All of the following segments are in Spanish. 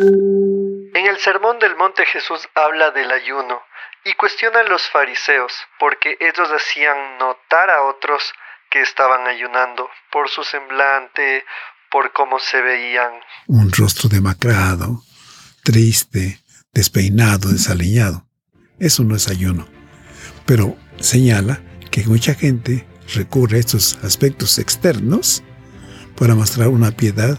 En el Sermón del Monte Jesús habla del ayuno y cuestiona a los fariseos porque ellos hacían notar a otros que estaban ayunando por su semblante, por cómo se veían. Un rostro demacrado, triste, despeinado, desaliñado. Eso no es ayuno. Pero señala que mucha gente recurre a estos aspectos externos para mostrar una piedad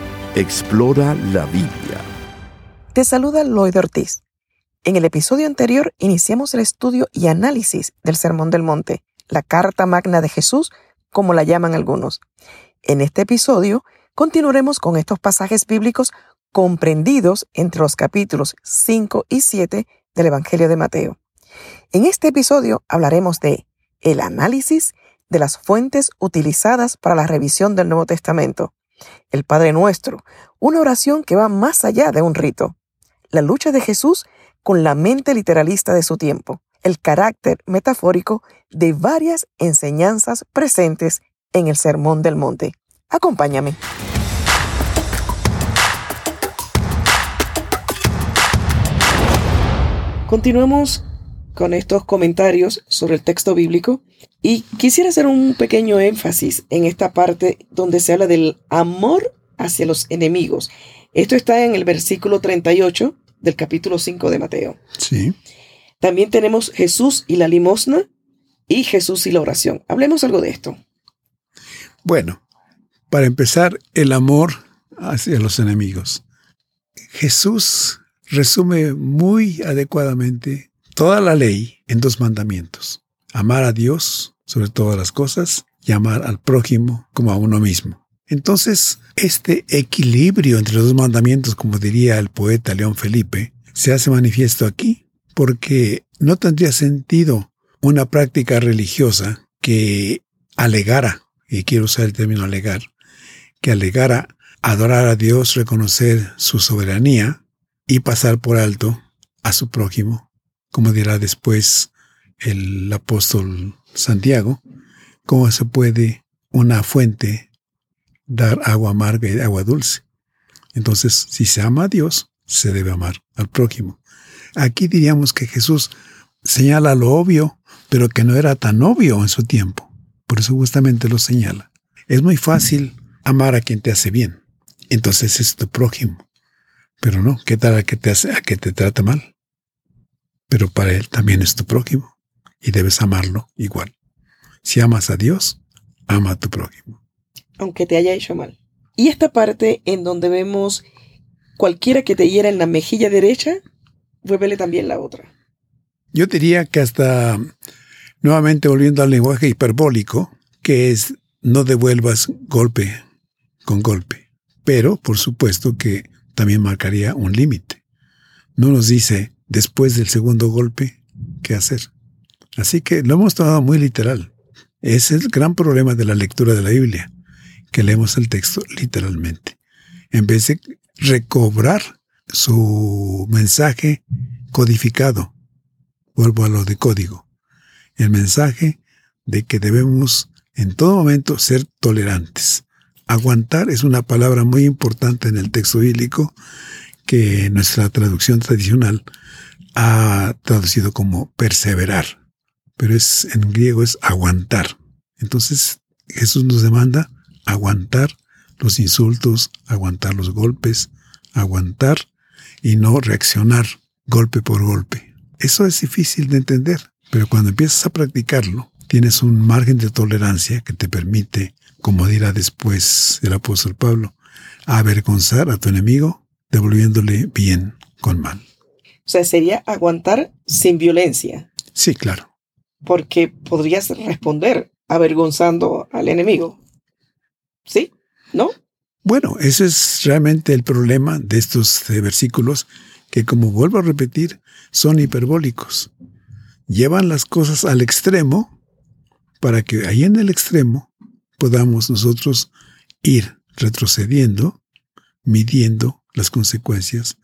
Explora la Biblia. Te saluda Lloyd Ortiz. En el episodio anterior iniciamos el estudio y análisis del Sermón del Monte, la Carta Magna de Jesús, como la llaman algunos. En este episodio continuaremos con estos pasajes bíblicos comprendidos entre los capítulos 5 y 7 del Evangelio de Mateo. En este episodio hablaremos de el análisis de las fuentes utilizadas para la revisión del Nuevo Testamento, el Padre Nuestro, una oración que va más allá de un rito. La lucha de Jesús con la mente literalista de su tiempo. El carácter metafórico de varias enseñanzas presentes en el Sermón del Monte. Acompáñame. Continuamos con estos comentarios sobre el texto bíblico y quisiera hacer un pequeño énfasis en esta parte donde se habla del amor hacia los enemigos. Esto está en el versículo 38 del capítulo 5 de Mateo. Sí. También tenemos Jesús y la limosna y Jesús y la oración. Hablemos algo de esto. Bueno, para empezar, el amor hacia los enemigos. Jesús resume muy adecuadamente toda la ley en dos mandamientos. Amar a Dios sobre todas las cosas y amar al prójimo como a uno mismo. Entonces, este equilibrio entre los dos mandamientos, como diría el poeta León Felipe, se hace manifiesto aquí porque no tendría sentido una práctica religiosa que alegara, y quiero usar el término alegar, que alegara adorar a Dios, reconocer su soberanía y pasar por alto a su prójimo como dirá después el apóstol Santiago, cómo se puede una fuente dar agua amarga y agua dulce. Entonces, si se ama a Dios, se debe amar al prójimo. Aquí diríamos que Jesús señala lo obvio, pero que no era tan obvio en su tiempo. Por eso justamente lo señala. Es muy fácil amar a quien te hace bien. Entonces es tu prójimo. Pero no, ¿qué tal a que te hace, a que te trata mal? Pero para Él también es tu prójimo y debes amarlo igual. Si amas a Dios, ama a tu prójimo. Aunque te haya hecho mal. Y esta parte en donde vemos cualquiera que te hiera en la mejilla derecha, vuélvele también la otra. Yo diría que hasta, nuevamente volviendo al lenguaje hiperbólico, que es no devuelvas golpe con golpe. Pero, por supuesto que también marcaría un límite. No nos dice después del segundo golpe, ¿qué hacer? Así que lo hemos tomado muy literal. Es el gran problema de la lectura de la Biblia, que leemos el texto literalmente, en vez de recobrar su mensaje codificado. Vuelvo a lo de código. El mensaje de que debemos en todo momento ser tolerantes. Aguantar es una palabra muy importante en el texto bíblico que nuestra traducción tradicional ha traducido como perseverar, pero es en griego es aguantar. Entonces Jesús nos demanda aguantar los insultos, aguantar los golpes, aguantar y no reaccionar golpe por golpe. Eso es difícil de entender, pero cuando empiezas a practicarlo, tienes un margen de tolerancia que te permite, como dirá después el apóstol Pablo, avergonzar a tu enemigo devolviéndole bien con mal. O sea, sería aguantar sin violencia. Sí, claro. Porque podrías responder avergonzando al enemigo. ¿Sí? ¿No? Bueno, ese es realmente el problema de estos versículos que, como vuelvo a repetir, son hiperbólicos. Llevan las cosas al extremo para que ahí en el extremo podamos nosotros ir retrocediendo, midiendo las consecuencias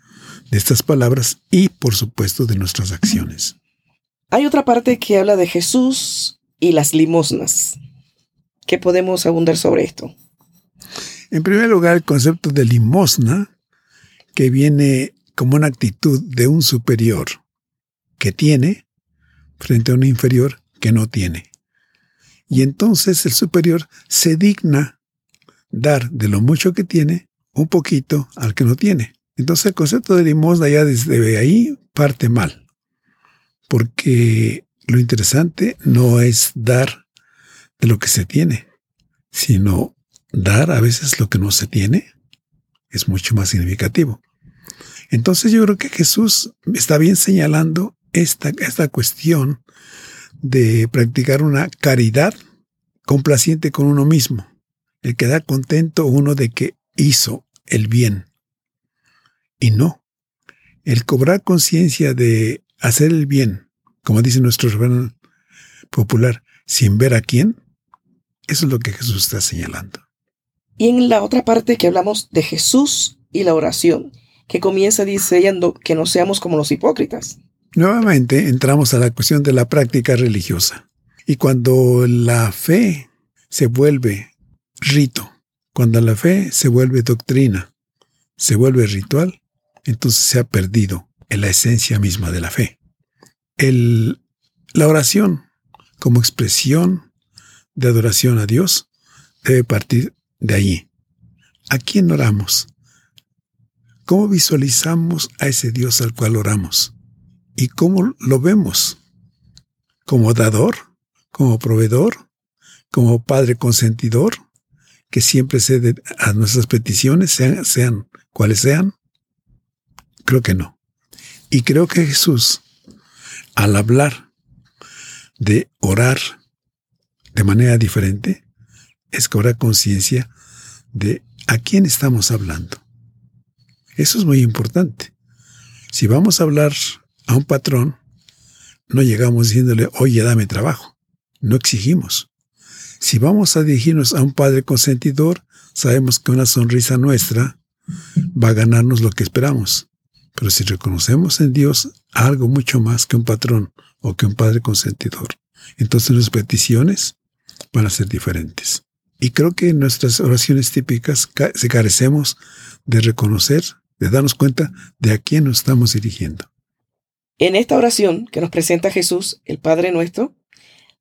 de estas palabras y, por supuesto, de nuestras acciones. Hay otra parte que habla de Jesús y las limosnas. ¿Qué podemos abundar sobre esto? En primer lugar, el concepto de limosna, que viene como una actitud de un superior que tiene frente a un inferior que no tiene. Y entonces el superior se digna dar de lo mucho que tiene un poquito al que no tiene. Entonces el concepto de limosna ya desde ahí parte mal, porque lo interesante no es dar de lo que se tiene, sino dar a veces lo que no se tiene es mucho más significativo. Entonces yo creo que Jesús está bien señalando esta, esta cuestión de practicar una caridad complaciente con uno mismo, el que da contento uno de que hizo el bien. Y no, el cobrar conciencia de hacer el bien, como dice nuestro refrán popular, sin ver a quién, eso es lo que Jesús está señalando. Y en la otra parte que hablamos de Jesús y la oración, que comienza diciendo que no seamos como los hipócritas. Nuevamente entramos a la cuestión de la práctica religiosa. Y cuando la fe se vuelve rito, cuando la fe se vuelve doctrina, se vuelve ritual, entonces se ha perdido en la esencia misma de la fe. La oración como expresión de adoración a Dios debe partir de allí. ¿A quién oramos? ¿Cómo visualizamos a ese Dios al cual oramos? ¿Y cómo lo vemos? ¿Como dador? ¿Como proveedor? ¿Como padre consentidor? Que siempre cede a nuestras peticiones, sean, sean cuales sean. Creo que no. Y creo que Jesús, al hablar de orar de manera diferente, es cobrar conciencia de a quién estamos hablando. Eso es muy importante. Si vamos a hablar a un patrón, no llegamos diciéndole, oye, dame trabajo. No exigimos. Si vamos a dirigirnos a un padre consentidor, sabemos que una sonrisa nuestra va a ganarnos lo que esperamos. Pero si reconocemos en Dios algo mucho más que un patrón o que un padre consentidor, entonces nuestras peticiones van a ser diferentes. Y creo que en nuestras oraciones típicas se carecemos de reconocer, de darnos cuenta de a quién nos estamos dirigiendo. En esta oración que nos presenta Jesús, el Padre nuestro,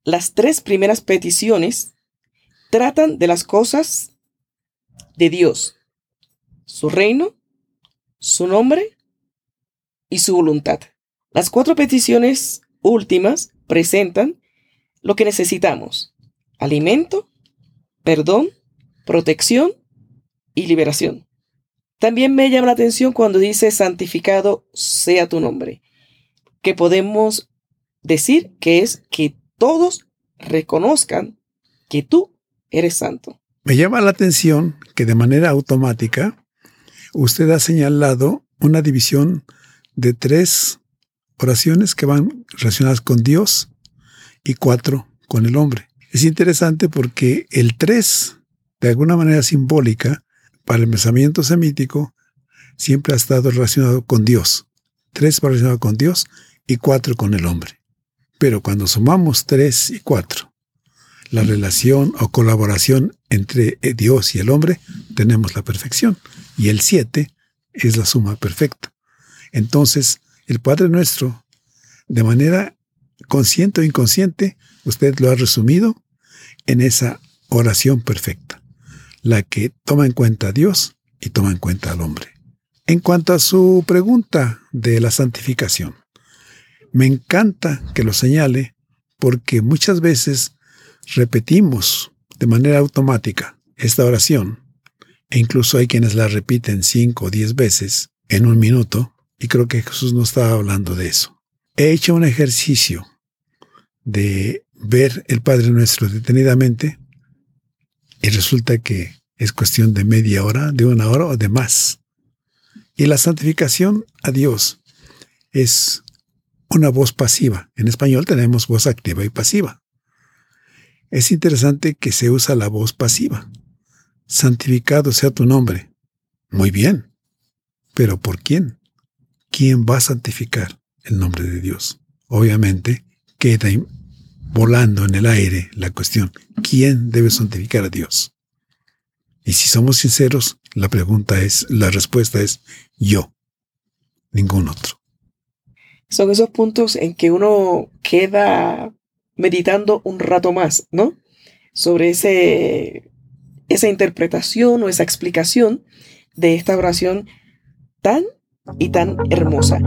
las tres primeras peticiones tratan de las cosas de Dios, su reino, su nombre y su voluntad. Las cuatro peticiones últimas presentan lo que necesitamos, alimento, perdón, protección y liberación. También me llama la atención cuando dice santificado sea tu nombre, que podemos decir que es que todos reconozcan que tú eres santo. Me llama la atención que de manera automática usted ha señalado una división de tres oraciones que van relacionadas con Dios y cuatro con el hombre. Es interesante porque el 3, de alguna manera simbólica, para el pensamiento semítico, siempre ha estado relacionado con Dios. 3 va relacionado con Dios y 4 con el hombre. Pero cuando sumamos 3 y 4, la relación o colaboración entre Dios y el hombre, tenemos la perfección. Y el 7 es la suma perfecta. Entonces, el Padre nuestro, de manera consciente o inconsciente, usted lo ha resumido en esa oración perfecta, la que toma en cuenta a Dios y toma en cuenta al hombre. En cuanto a su pregunta de la santificación, me encanta que lo señale porque muchas veces repetimos de manera automática esta oración e incluso hay quienes la repiten cinco o diez veces en un minuto y creo que Jesús no estaba hablando de eso. He hecho un ejercicio de ver el Padre Nuestro detenidamente y resulta que Es cuestión de media hora, de una hora o de más. Y la santificación a Dios es una voz pasiva. En español tenemos voz activa y pasiva. Es interesante que se usa la voz pasiva. Santificado sea tu nombre. Muy bien. Pero ¿por quién? ¿Quién va a santificar el nombre de Dios? Obviamente queda volando en el aire la cuestión, ¿quién debe santificar a Dios? Y si somos sinceros, la pregunta es, la respuesta es yo, ningún otro. Son esos puntos en que uno queda meditando un rato más, ¿no? Sobre ese, esa interpretación o esa explicación de esta oración tan y tan hermosa.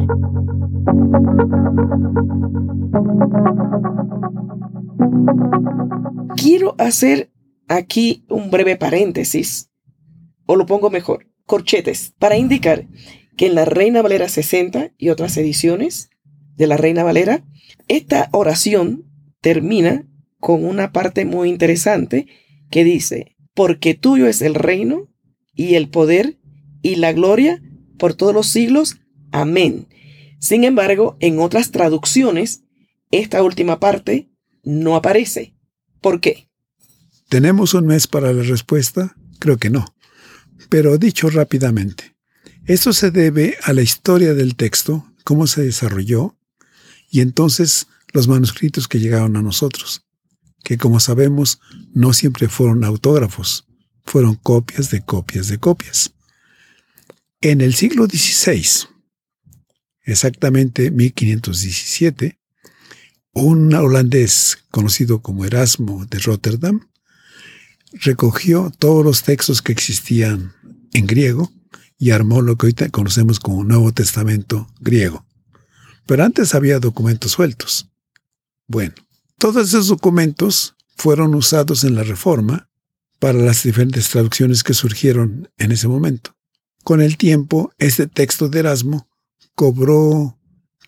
Quiero hacer aquí un breve paréntesis, o lo pongo mejor, corchetes, para indicar que en la Reina Valera 60 y otras ediciones de la Reina Valera, esta oración termina con una parte muy interesante que dice, porque tuyo es el reino y el poder y la gloria por todos los siglos. Amén. Sin embargo, en otras traducciones, esta última parte no aparece. ¿Por qué? ¿Tenemos un mes para la respuesta? Creo que no. Pero dicho rápidamente, esto se debe a la historia del texto, cómo se desarrolló, y entonces los manuscritos que llegaron a nosotros, que como sabemos no siempre fueron autógrafos, fueron copias de copias de copias. En el siglo XVI, exactamente 1517, un holandés conocido como Erasmo de Rotterdam recogió todos los textos que existían en griego y armó lo que hoy conocemos como Nuevo Testamento griego. Pero antes había documentos sueltos. Bueno, todos esos documentos fueron usados en la Reforma para las diferentes traducciones que surgieron en ese momento. Con el tiempo, este texto de Erasmo cobró,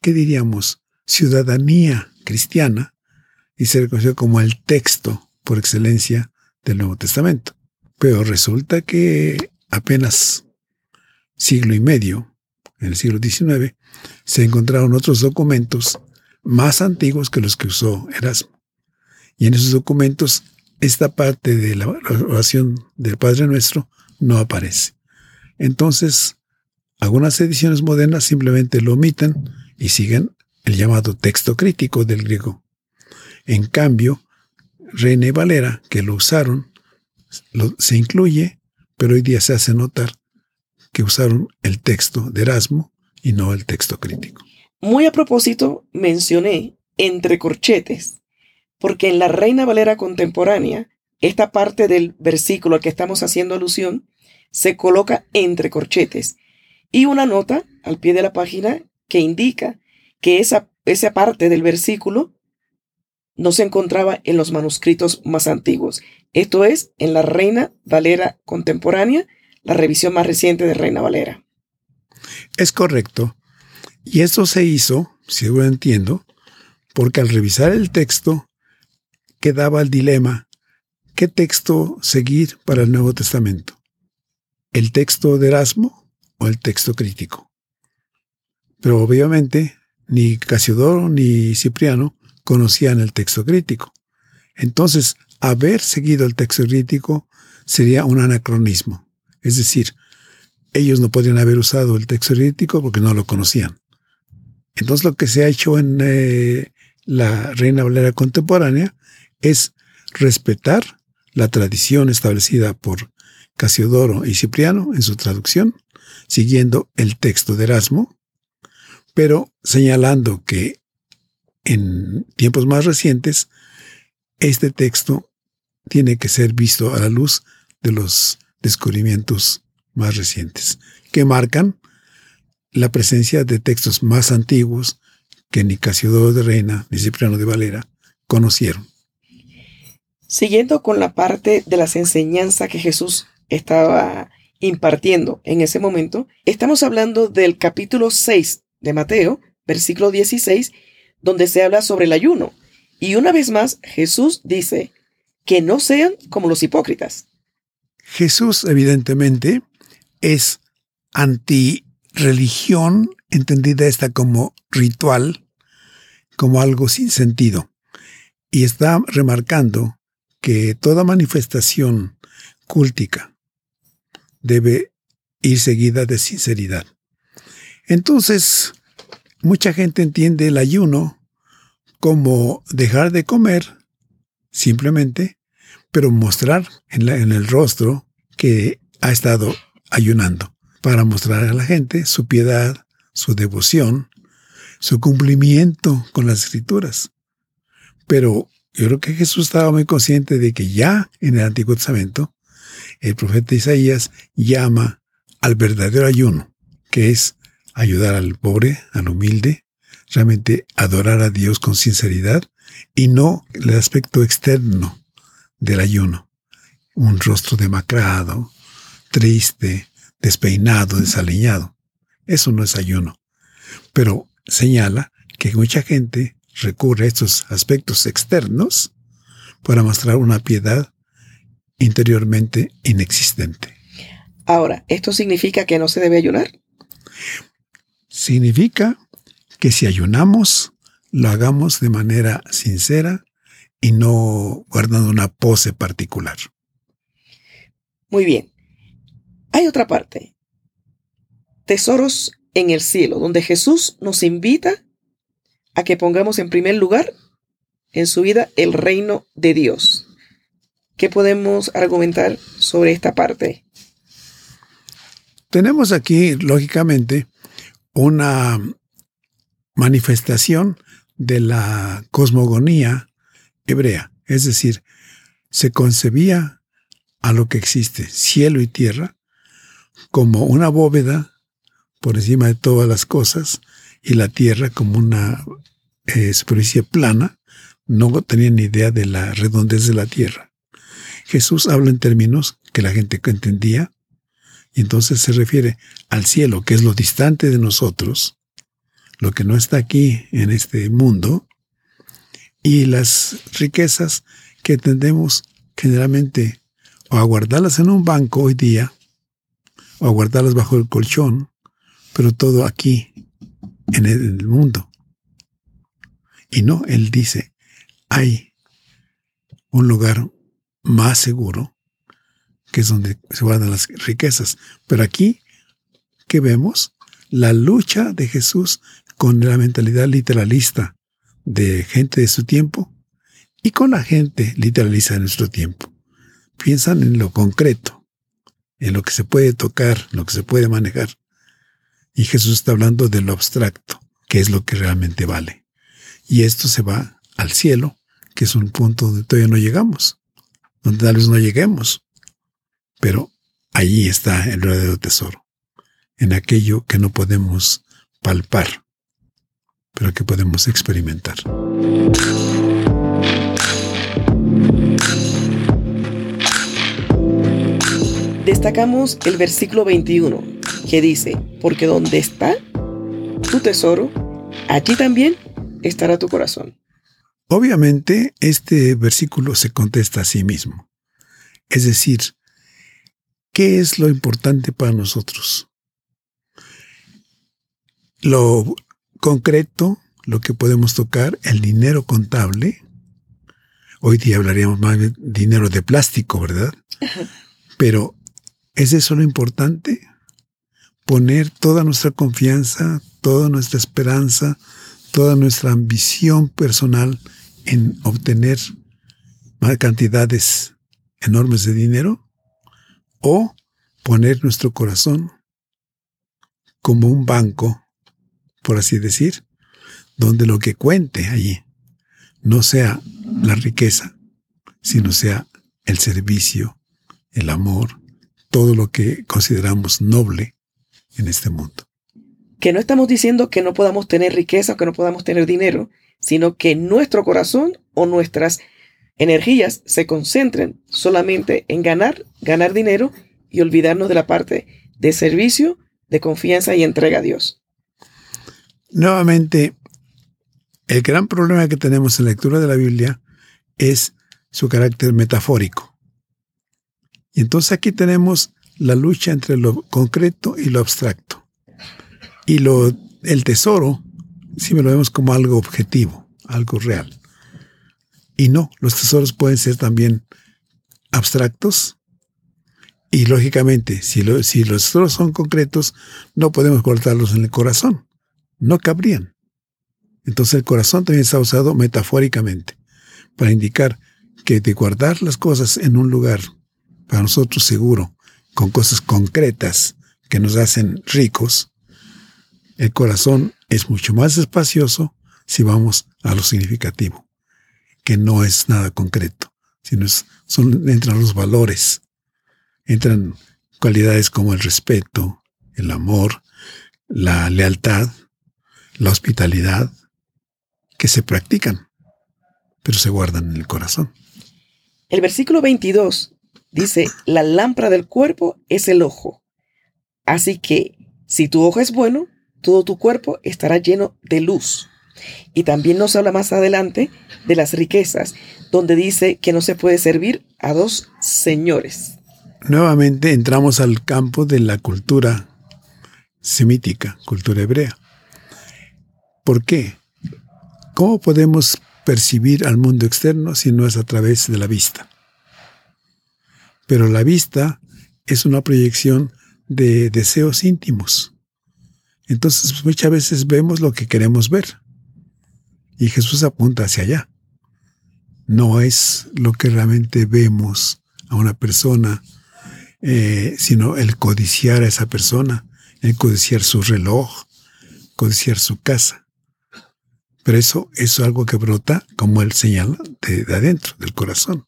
¿qué diríamos?, ciudadanía cristiana y se reconoció como el texto por excelencia del Nuevo Testamento. Pero resulta que apenas siglo y medio, en el siglo XIX, se encontraron otros documentos más antiguos que los que usó Erasmo. Y en esos documentos, esta parte de la oración del Padre Nuestro no aparece. Entonces, algunas ediciones modernas simplemente lo omiten y siguen el llamado texto crítico del griego. En cambio, René Valera, que lo usaron, se incluye, pero hoy día se hace notar que usaron el texto de Erasmo y no el texto crítico. Muy a propósito, mencioné entre corchetes, porque en la Reina Valera contemporánea, esta parte del versículo al que estamos haciendo alusión se coloca entre corchetes y una nota al pie de la página que indica que esa, esa parte del versículo no se encontraba en los manuscritos más antiguos. Esto es en la Reina Valera contemporánea, la revisión más reciente de Reina Valera. Es correcto. Y esto se hizo, seguro entiendo, porque al revisar el texto quedaba el dilema, ¿qué texto seguir para el Nuevo Testamento? ¿El texto de Erasmo o el texto crítico? Pero obviamente ni Casiodoro ni Cipriano conocían el texto crítico. Entonces, haber seguido el texto crítico sería un anacronismo. Es decir, ellos no podrían haber usado el texto crítico porque no lo conocían. Entonces lo que se ha hecho en eh, la Reina Valera contemporánea es respetar la tradición establecida por Casiodoro y Cipriano en su traducción, siguiendo el texto de Erasmo, pero señalando que en tiempos más recientes este texto tiene que ser visto a la luz de los descubrimientos más recientes, que marcan la presencia de textos más antiguos que ni Casiodoro de Reina ni Cipriano de Valera conocieron. Siguiendo con la parte de las enseñanzas que Jesús estaba impartiendo en ese momento, estamos hablando del capítulo 6 de Mateo, versículo 16, donde se habla sobre el ayuno. Y una vez más, Jesús dice que no sean como los hipócritas. Jesús, evidentemente, es anti-religión, entendida esta como ritual, como algo sin sentido. Y está remarcando que toda manifestación cúltica debe ir seguida de sinceridad. Entonces, mucha gente entiende el ayuno como dejar de comer simplemente, pero mostrar en, el rostro que ha estado ayunando, para mostrar a la gente su piedad, su devoción, su cumplimiento con las escrituras. Pero yo creo que Jesús estaba muy consciente de que ya en el Antiguo Testamento el profeta Isaías llama al verdadero ayuno, que es ayudar al pobre, al humilde, realmente adorar a Dios con sinceridad y no el aspecto externo del ayuno. Un rostro demacrado, triste, despeinado, desaliñado. Eso no es ayuno. Pero señala que mucha gente recurre a estos aspectos externos para mostrar una piedad interiormente inexistente. Ahora, ¿esto significa que no se debe ayunar? Significa que si ayunamos, lo hagamos de manera sincera y no guardando una pose particular. Muy bien. Hay otra parte. Tesoros en el cielo, donde Jesús nos invita a que pongamos en primer lugar en su vida el reino de Dios. ¿Qué podemos argumentar sobre esta parte? Tenemos aquí, lógicamente, una manifestación de la cosmogonía hebrea, es decir, se concebía a lo que existe, cielo y tierra, como una bóveda por encima de todas las cosas y la tierra como una eh, superficie plana, no tenían ni idea de la redondez de la tierra. Jesús habla en términos que la gente entendía, y entonces se refiere al cielo, que es lo distante de nosotros, lo que no está aquí en este mundo, y las riquezas que tendemos generalmente o a guardarlas en un banco hoy día, o a guardarlas bajo el colchón, pero todo aquí, en el mundo. Y no, él dice, hay un lugar más seguro, que es donde se guardan las riquezas. Pero aquí, ¿qué vemos? La lucha de Jesús con la mentalidad literalista de gente de su tiempo y con la gente literalista de nuestro tiempo. Piensan en lo concreto, en lo que se puede tocar, lo que se puede manejar. Y Jesús está hablando de lo abstracto, que es lo que realmente vale. Y esto se va al cielo, que es un punto donde todavía no llegamos, donde tal vez no lleguemos. Pero allí está el verdadero tesoro, en aquello que no podemos palpar, pero que podemos experimentar. Destacamos el versículo 21, que dice, porque donde está tu tesoro, allí también estará tu corazón. Obviamente, este versículo se contesta a sí mismo. Es decir, ¿qué es lo importante para nosotros? Lo concreto, lo que podemos tocar, el dinero contable. Hoy día hablaríamos más de dinero de plástico, ¿verdad? Pero ¿es eso lo importante? Poner toda nuestra confianza, toda nuestra esperanza, toda nuestra ambición personal en obtener cantidades enormes de dinero o poner nuestro corazón como un banco por así decir, donde lo que cuente allí no sea la riqueza, sino sea el servicio, el amor, todo lo que consideramos noble en este mundo. Que no estamos diciendo que no podamos tener riqueza o que no podamos tener dinero, sino que nuestro corazón o nuestras energías se concentren solamente en ganar, ganar dinero y olvidarnos de la parte de servicio, de confianza y entrega a Dios. Nuevamente, el gran problema que tenemos en la lectura de la Biblia es su carácter metafórico. Y entonces aquí tenemos la lucha entre lo concreto y lo abstracto. Y lo, el tesoro, si me lo vemos como algo objetivo, algo real. Y no, los tesoros pueden ser también abstractos. Y lógicamente, si, si los tesoros son concretos, no podemos guardarlos en el corazón. No cabrían. Entonces el corazón también está usado metafóricamente para indicar que de guardar las cosas en un lugar para nosotros seguro, con cosas concretas que nos hacen ricos, el corazón es mucho más espacioso si vamos a lo significativo, que no es nada concreto, sino son, entran los valores, entran cualidades como el respeto, el amor, la lealtad, la hospitalidad, que se practican, pero se guardan en el corazón. El versículo 22 dice, la lámpara del cuerpo es el ojo. Así que si tu ojo es bueno, todo tu cuerpo estará lleno de luz. Y también nos habla más adelante de las riquezas, donde dice que no se puede servir a dos señores. Nuevamente entramos al campo de la cultura semítica, cultura hebrea. ¿Por qué? ¿Cómo podemos percibir al mundo externo si no es a través de la vista? Pero la vista es una proyección de deseos íntimos. Entonces muchas veces vemos lo que queremos ver. Y Jesús apunta hacia allá. No es lo que realmente vemos a una persona, eh, sino el codiciar a esa persona, el codiciar su reloj, codiciar su casa. Pero eso, es algo que brota, como él señala, de, adentro, del corazón.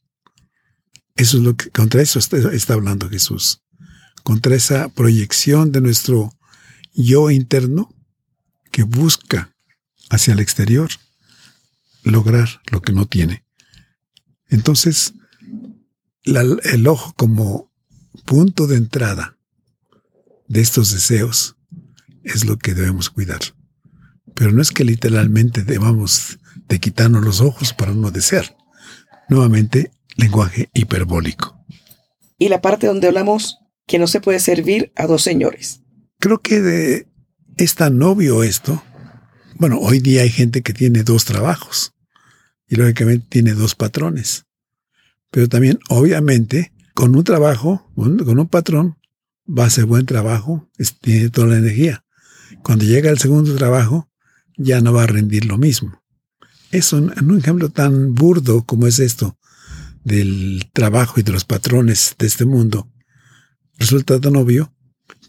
Eso es lo que, contra eso está, hablando Jesús. Contra esa proyección de nuestro yo interno que busca hacia el exterior lograr lo que no tiene. Entonces, el ojo como punto de entrada de estos deseos es lo que debemos cuidar. Pero no es que literalmente debamos de quitarnos los ojos para no desear. Nuevamente, lenguaje hiperbólico. Y la parte donde hablamos que no se puede servir a dos señores. Creo que de, es tan obvio esto. Bueno, hoy día hay gente que tiene dos trabajos y lógicamente tiene dos patrones. Pero también, obviamente, con un trabajo, con un patrón, va a hacer buen trabajo, tiene toda la energía. Cuando llega el segundo trabajo, ya no va a rendir lo mismo. Es un, un ejemplo tan burdo como es esto del trabajo y de los patrones de este mundo. Resulta tan obvio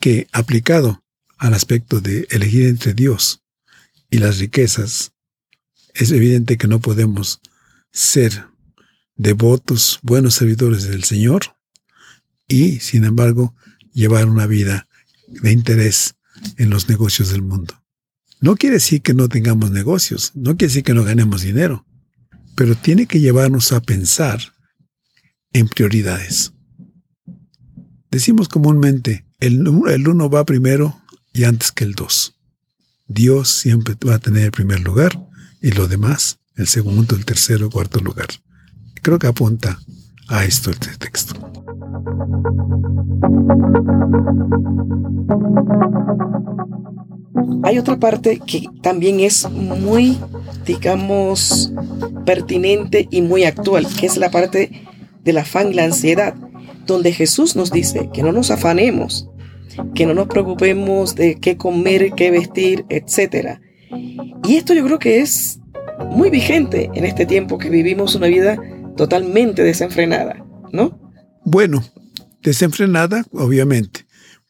que aplicado al aspecto de elegir entre Dios y las riquezas, es evidente que no podemos ser devotos, buenos servidores del Señor y, sin embargo, llevar una vida de interés en los negocios del mundo. No quiere decir que no tengamos negocios, no quiere decir que no ganemos dinero, pero tiene que llevarnos a pensar en prioridades. Decimos comúnmente, el, uno va primero y antes que el dos. Dios siempre va a tener el primer lugar y lo demás, el segundo, el tercero, cuarto lugar. Creo que apunta a esto este texto. Hay otra parte que también es muy, digamos, pertinente y muy actual, que es la parte del afán y la ansiedad, donde Jesús nos dice que no nos afanemos, que no nos preocupemos de qué comer, qué vestir, etc. Y esto yo creo que es muy vigente en este tiempo que vivimos una vida totalmente desenfrenada, ¿no? Bueno, desenfrenada, obviamente,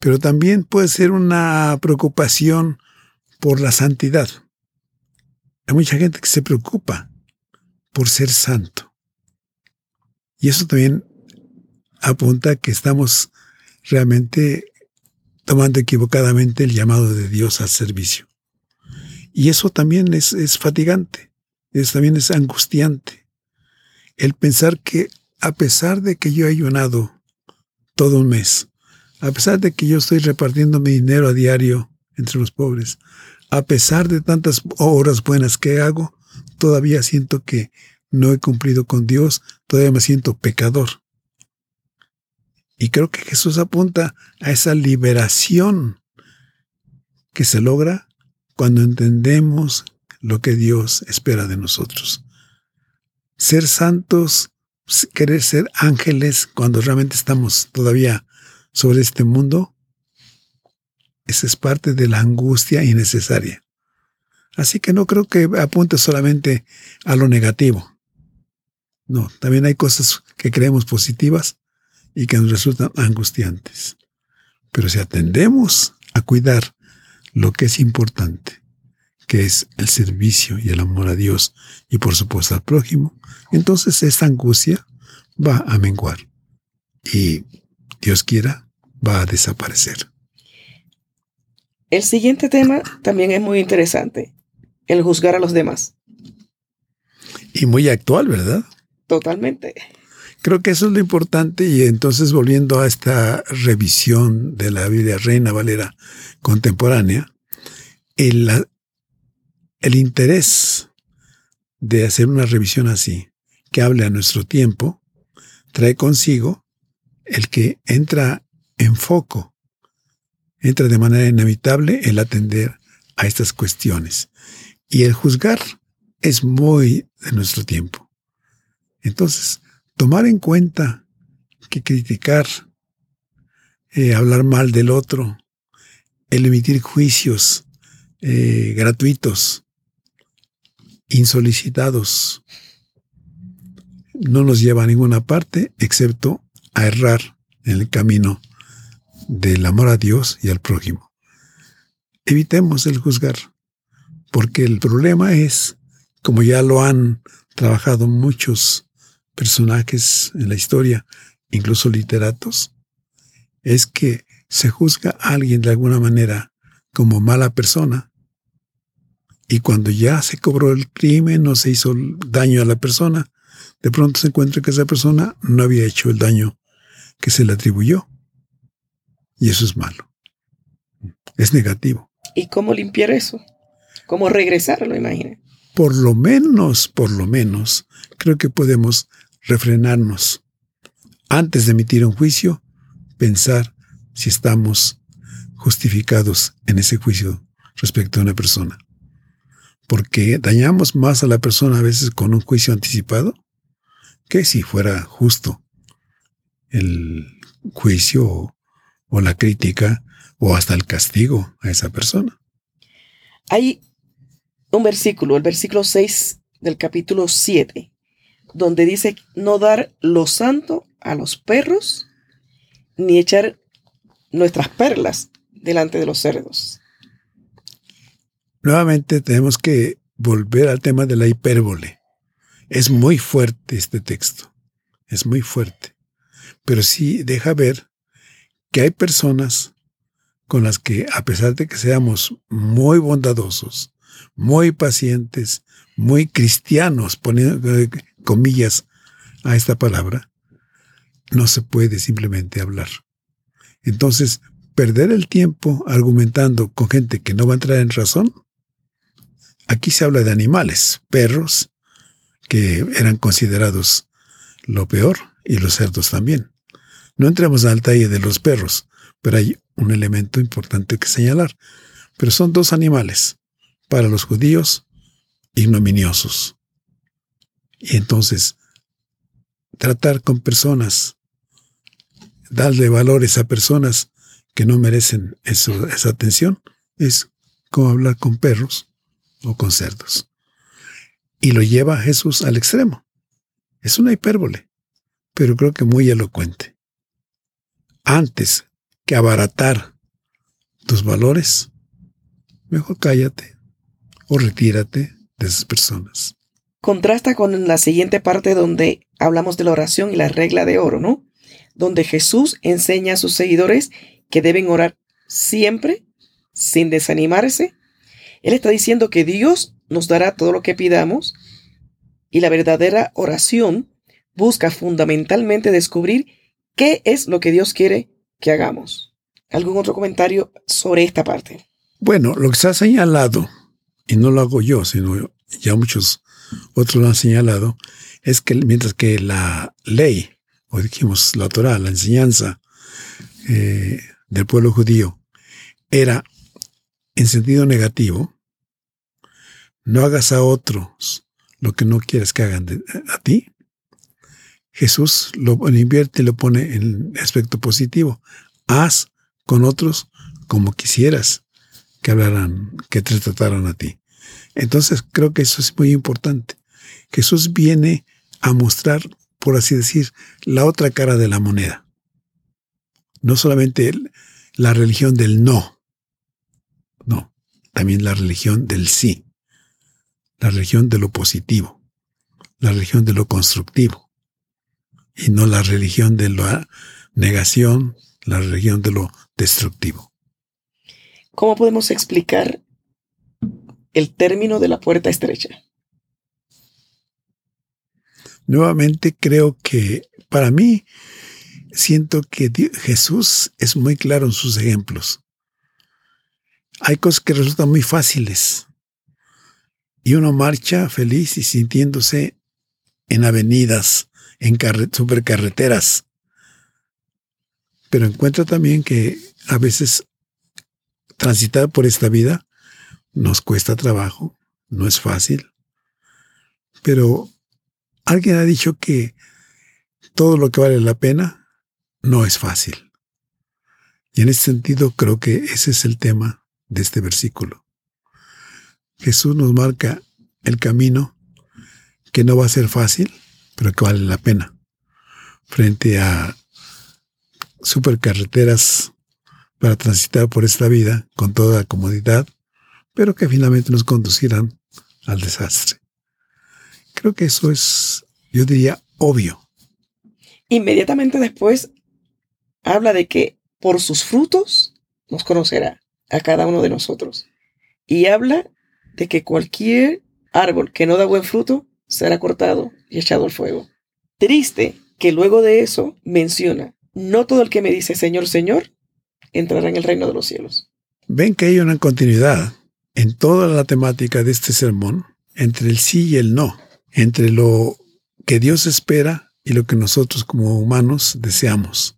pero también puede ser una preocupación por la santidad. Hay mucha gente que se preocupa por ser santo. Y eso también apunta que estamos realmente tomando equivocadamente el llamado de Dios al servicio. Y eso también es, es fatigante, eso también es angustiante. El pensar que a pesar de que yo he ayunado todo un mes, a pesar de que yo estoy repartiendo mi dinero a diario entre los pobres, a pesar de tantas obras buenas que hago, todavía siento que no he cumplido con Dios, todavía me siento pecador. Y creo que Jesús apunta a esa liberación que se logra cuando entendemos lo que Dios espera de nosotros. Ser santos, querer ser ángeles cuando realmente estamos todavía sobre este mundo, esa es parte de la angustia innecesaria. Así que no creo que apunte solamente a lo negativo. No, también hay cosas que creemos positivas y que nos resultan angustiantes. Pero si atendemos a cuidar lo que es importante, que es el servicio y el amor a Dios y por supuesto al prójimo, entonces esta angustia va a menguar y Dios quiera va a desaparecer. El siguiente tema también es muy interesante, el juzgar a los demás. Y muy actual, ¿verdad? Totalmente. Creo que eso es lo importante y entonces volviendo a esta revisión de la Biblia Reina Valera contemporánea, el, el interés de hacer una revisión así, que hable a nuestro tiempo, trae consigo el que entra en foco, entra de manera inevitable el atender a estas cuestiones. Y el juzgar es muy de nuestro tiempo. Entonces, tomar en cuenta que criticar, eh, hablar mal del otro, el emitir juicios eh, gratuitos, insolicitados, no nos lleva a ninguna parte excepto a errar en el camino del amor a Dios y al prójimo. Evitemos el juzgar, porque el problema es, como ya lo han trabajado muchos personajes en la historia, incluso literatos, es que se juzga a alguien de alguna manera como mala persona y cuando ya se cobró el crimen, no se hizo daño a la persona, de pronto se encuentra que esa persona no había hecho el daño que se le atribuyó. Y eso es malo. Es negativo. ¿Y cómo limpiar eso? ¿Cómo regresarlo, imagínate? Por lo menos, por lo menos, creo que podemos refrenarnos. Antes de emitir un juicio, pensar si estamos justificados en ese juicio respecto a una persona porque dañamos más a la persona a veces con un juicio anticipado que si fuera justo el juicio o, la crítica o hasta el castigo a esa persona. Hay un versículo, el versículo 6 del capítulo 7, donde dice no dar lo santo a los perros ni echar nuestras perlas delante de los cerdos. Nuevamente tenemos que volver al tema de la hipérbole. Es muy fuerte este texto, es muy fuerte, pero sí deja ver que hay personas con las que, a pesar de que seamos muy bondadosos, muy pacientes, muy cristianos, poniendo comillas a esta palabra, no se puede simplemente hablar. Entonces, perder el tiempo argumentando con gente que no va a entrar en razón Aquí se habla de animales, perros, que eran considerados lo peor, y los cerdos también. No entremos al detalle de los perros, pero hay un elemento importante que señalar. Pero son dos animales, para los judíos, ignominiosos. Y entonces, tratar con personas, darle valores a personas que no merecen esa atención, es como hablar con perros o con cerdos. Y lo lleva Jesús al extremo. Es una hipérbole, pero creo que muy elocuente. Antes que abaratar tus valores, mejor cállate o retírate de esas personas. Contrasta con la siguiente parte donde hablamos de la oración y la regla de oro, ¿no? Donde Jesús enseña a sus seguidores que deben orar siempre, sin desanimarse él está diciendo que Dios nos dará todo lo que pidamos y la verdadera oración busca fundamentalmente descubrir qué es lo que Dios quiere que hagamos. ¿Algún otro comentario sobre esta parte? Bueno, lo que se ha señalado, y no lo hago yo, sino ya muchos otros lo han señalado, es que mientras que la ley, o dijimos la Torah, la enseñanza eh, del pueblo judío era en sentido negativo, no hagas a otros lo que no quieres que hagan a ti, Jesús lo, invierte y lo pone en aspecto positivo. Haz con otros como quisieras que hablaran, que te trataran a ti. Entonces creo que eso es muy importante. Jesús viene a mostrar, por así decir, la otra cara de la moneda. No solamente la religión del no, no, también la religión del sí, la religión de lo positivo, la religión de lo constructivo, y no la religión de la negación, la religión de lo destructivo. ¿Cómo podemos explicar el término de la puerta estrecha? Nuevamente creo que para mí siento que Jesús es muy claro en sus ejemplos. Hay cosas que resultan muy fáciles y uno marcha feliz y sintiéndose en avenidas, en supercarreteras. Pero encuentro también que a veces transitar por esta vida nos cuesta trabajo, no es fácil. Pero alguien ha dicho que todo lo que vale la pena no es fácil. Y en ese sentido creo que ese es el tema de este versículo. Jesús nos marca el camino que no va a ser fácil, pero que vale la pena. Frente a supercarreteras para transitar por esta vida con toda comodidad, pero que finalmente nos conducirán al desastre. Creo que eso es, yo diría, obvio. Inmediatamente después habla de que por sus frutos nos conocerá a cada uno de nosotros. Y habla de que cualquier árbol que no da buen fruto será cortado y echado al fuego. Triste que luego de eso menciona, no todo el que me dice Señor, Señor, entrará en el reino de los cielos. Ven que hay una continuidad en toda la temática de este sermón entre el sí y el no, entre lo que Dios espera y lo que nosotros como humanos deseamos.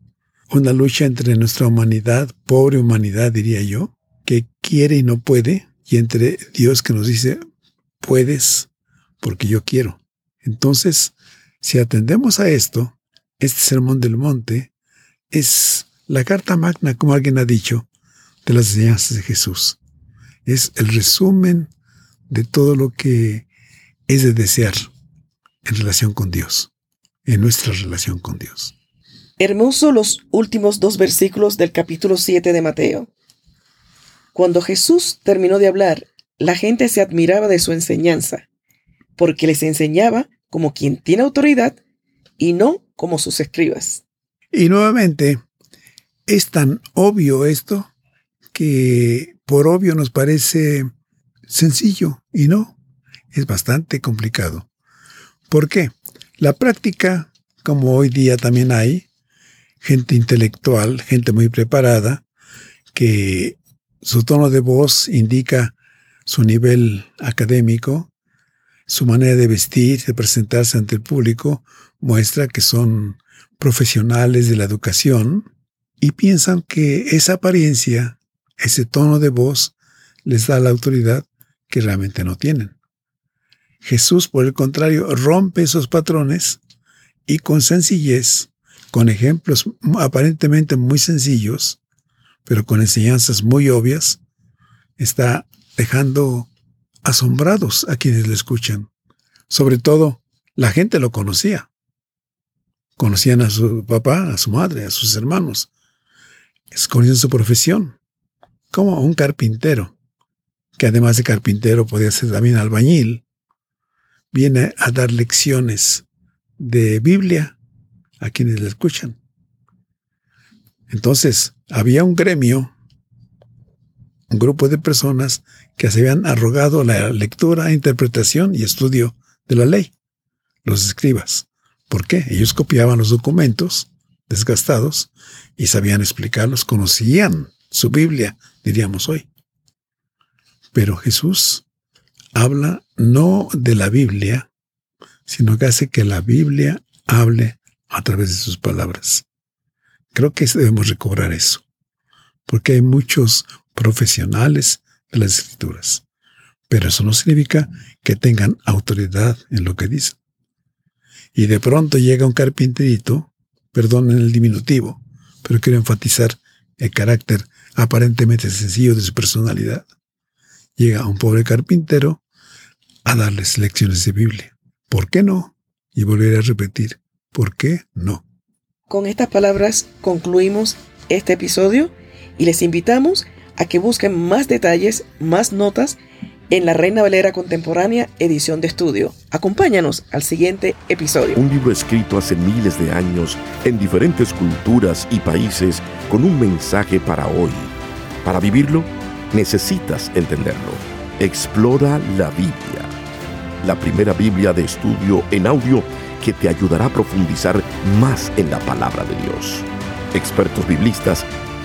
Una lucha entre nuestra humanidad, pobre humanidad diría yo, que quiere y no puede, y entre Dios que nos dice, puedes porque yo quiero. Entonces, si atendemos a esto, este sermón del monte es la carta magna, como alguien ha dicho, de las enseñanzas de Jesús. Es el resumen de todo lo que es de desear en relación con Dios, en nuestra relación con Dios. Hermoso los últimos dos versículos del capítulo 7 de Mateo. Cuando Jesús terminó de hablar, la gente se admiraba de su enseñanza, porque les enseñaba como quien tiene autoridad y no como sus escribas. Y nuevamente, es tan obvio esto que por obvio nos parece sencillo y no, es bastante complicado. ¿Por qué? La práctica, como hoy día también hay, gente intelectual, gente muy preparada, que su tono de voz indica su nivel académico, su manera de vestir, de presentarse ante el público, muestra que son profesionales de la educación y piensan que esa apariencia, ese tono de voz, les da la autoridad que realmente no tienen. Jesús, por el contrario, rompe esos patrones y con sencillez, con ejemplos aparentemente muy sencillos, pero con enseñanzas muy obvias, está dejando asombrados a quienes le escuchan. Sobre todo, la gente lo conocía. Conocían a su papá, a su madre, a sus hermanos. Conocían su profesión. Como un carpintero, que además de carpintero podía ser también albañil, viene a dar lecciones de Biblia a quienes le escuchan. Entonces, había un gremio, un grupo de personas que se habían arrogado la lectura, interpretación y estudio de la ley, los escribas. ¿Por qué? Ellos copiaban los documentos desgastados y sabían explicarlos, conocían su Biblia, diríamos hoy. Pero Jesús habla no de la Biblia, sino que hace que la Biblia hable a través de sus palabras. Creo que debemos recobrar eso, porque hay muchos profesionales de las escrituras, pero eso no significa que tengan autoridad en lo que dicen. Y de pronto llega un carpinterito, perdón en el diminutivo, pero quiero enfatizar el carácter aparentemente sencillo de su personalidad. Llega un pobre carpintero a darles lecciones de Biblia. ¿Por qué no? Y volveré a repetir, ¿por qué no? Con estas palabras concluimos este episodio y les invitamos a que busquen más detalles, más notas en la Reina Valera Contemporánea edición de estudio. Acompáñanos al siguiente episodio. Un libro escrito hace miles de años en diferentes culturas y países con un mensaje para hoy. Para vivirlo, necesitas entenderlo. Explora la Biblia. La primera Biblia de estudio en audio que te ayudará a profundizar más en la palabra de Dios. Expertos biblistas